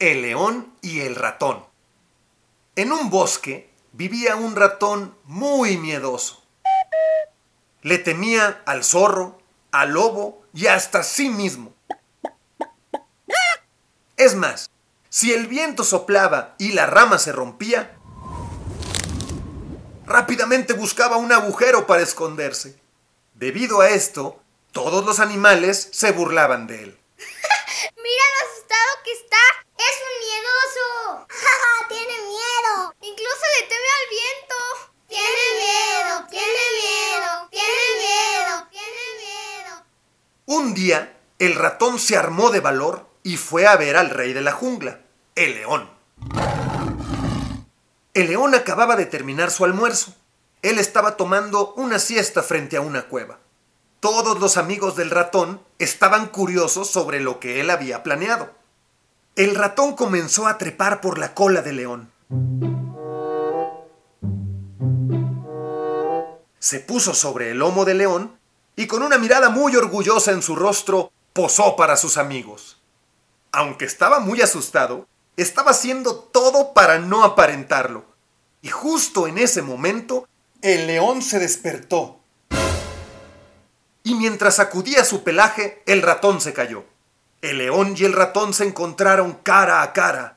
El león y el ratón. En un bosque vivía un ratón muy miedoso. Le temía al zorro, al lobo y hasta a sí mismo. Es más, si el viento soplaba y la rama se rompía, rápidamente buscaba un agujero para esconderse. Debido a esto, todos los animales se burlaban de él. Mira lo asustado que está. Es un miedoso. tiene miedo. Incluso le teme al viento. Tiene miedo, tiene miedo, tiene miedo, tiene miedo. Un día, el ratón se armó de valor y fue a ver al rey de la jungla, el león. El león acababa de terminar su almuerzo. Él estaba tomando una siesta frente a una cueva. Todos los amigos del ratón estaban curiosos sobre lo que él había planeado. El ratón comenzó a trepar por la cola del león. Se puso sobre el lomo del león y con una mirada muy orgullosa en su rostro posó para sus amigos. Aunque estaba muy asustado, estaba haciendo todo para no aparentarlo. Y justo en ese momento, el león se despertó. Y mientras sacudía su pelaje, el ratón se cayó. El león y el ratón se encontraron cara a cara.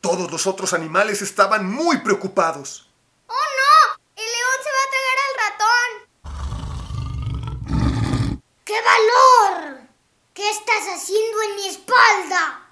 Todos los otros animales estaban muy preocupados. ¡Oh no! El león se va a tragar al ratón. ¡Qué valor! ¿Qué estás haciendo en mi espalda?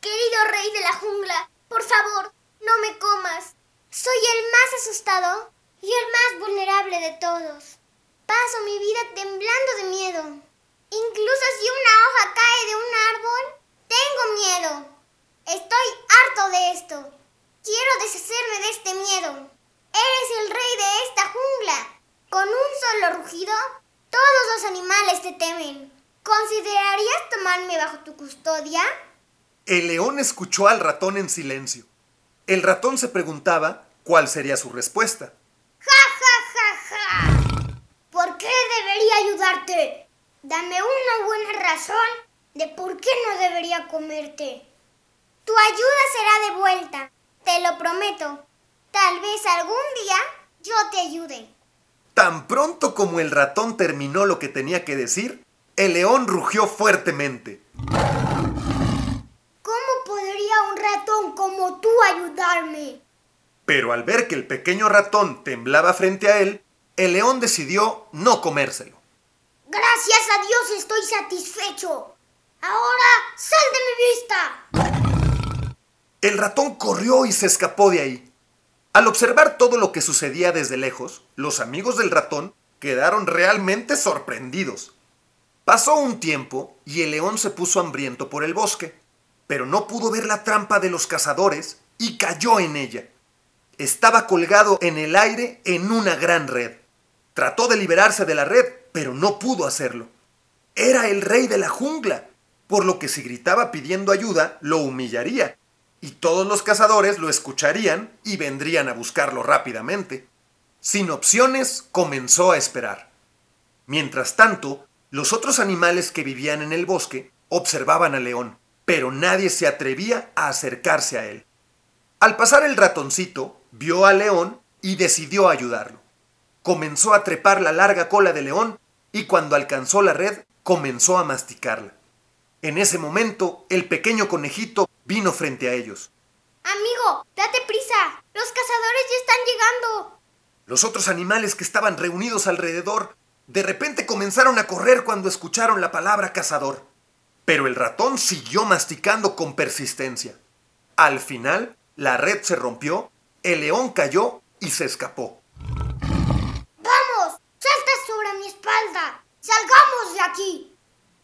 Querido rey de la jungla, por favor, no me comas. Soy el más asustado y el más vulnerable de todos. Paso mi vida temblando de miedo. Incluso si una hoja cae de un árbol, tengo miedo. Estoy harto de esto. Quiero deshacerme de este miedo. Eres el rey de esta jungla. Con un solo rugido, todos los animales te temen. ¿Considerarías tomarme bajo tu custodia? El león escuchó al ratón en silencio. El ratón se preguntaba cuál sería su respuesta. ¡Ja, ja, ja, ja! ¿Por qué debería ayudarte? Dame una buena razón de por qué no debería comerte. Tu ayuda será de vuelta, te lo prometo. Tal vez algún día yo te ayude. Tan pronto como el ratón terminó lo que tenía que decir, el león rugió fuertemente. ¿Cómo podría un ratón como tú ayudarme? Pero al ver que el pequeño ratón temblaba frente a él, el león decidió no comérselo. Gracias a Dios estoy satisfecho. Ahora sal de mi vista. El ratón corrió y se escapó de ahí. Al observar todo lo que sucedía desde lejos, los amigos del ratón quedaron realmente sorprendidos. Pasó un tiempo y el león se puso hambriento por el bosque, pero no pudo ver la trampa de los cazadores y cayó en ella. Estaba colgado en el aire en una gran red. Trató de liberarse de la red, pero no pudo hacerlo. Era el rey de la jungla, por lo que si gritaba pidiendo ayuda, lo humillaría, y todos los cazadores lo escucharían y vendrían a buscarlo rápidamente. Sin opciones, comenzó a esperar. Mientras tanto, los otros animales que vivían en el bosque observaban al león, pero nadie se atrevía a acercarse a él. Al pasar el ratoncito, vio al león y decidió ayudarlo. Comenzó a trepar la larga cola del león y cuando alcanzó la red, comenzó a masticarla. En ese momento, el pequeño conejito vino frente a ellos. Amigo, date prisa. Los cazadores ya están llegando. Los otros animales que estaban reunidos alrededor de repente comenzaron a correr cuando escucharon la palabra cazador. Pero el ratón siguió masticando con persistencia. Al final, la red se rompió, el león cayó y se escapó. ¡Vamos! ¡Salta sobre mi espalda! ¡Salgamos de aquí!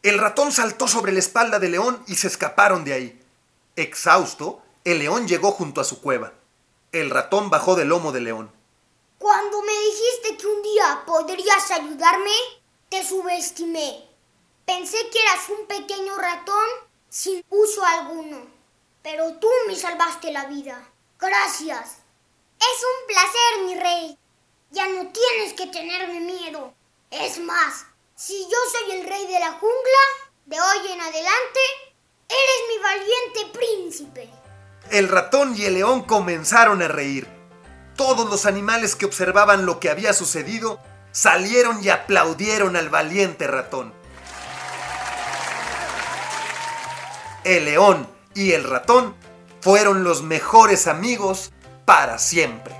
El ratón saltó sobre la espalda del león y se escaparon de ahí. Exhausto, el león llegó junto a su cueva. El ratón bajó del lomo del león. Cuando me dijiste que un día podrías ayudarme, te subestimé. Pensé que eras un pequeño ratón sin uso alguno. Pero tú me salvaste la vida. Gracias. Es un placer, mi rey. Ya no tienes que tenerme miedo. Es más, si yo soy el rey de la jungla, de hoy en adelante, eres mi valiente príncipe. El ratón y el león comenzaron a reír. Todos los animales que observaban lo que había sucedido salieron y aplaudieron al valiente ratón. El león y el ratón fueron los mejores amigos para siempre.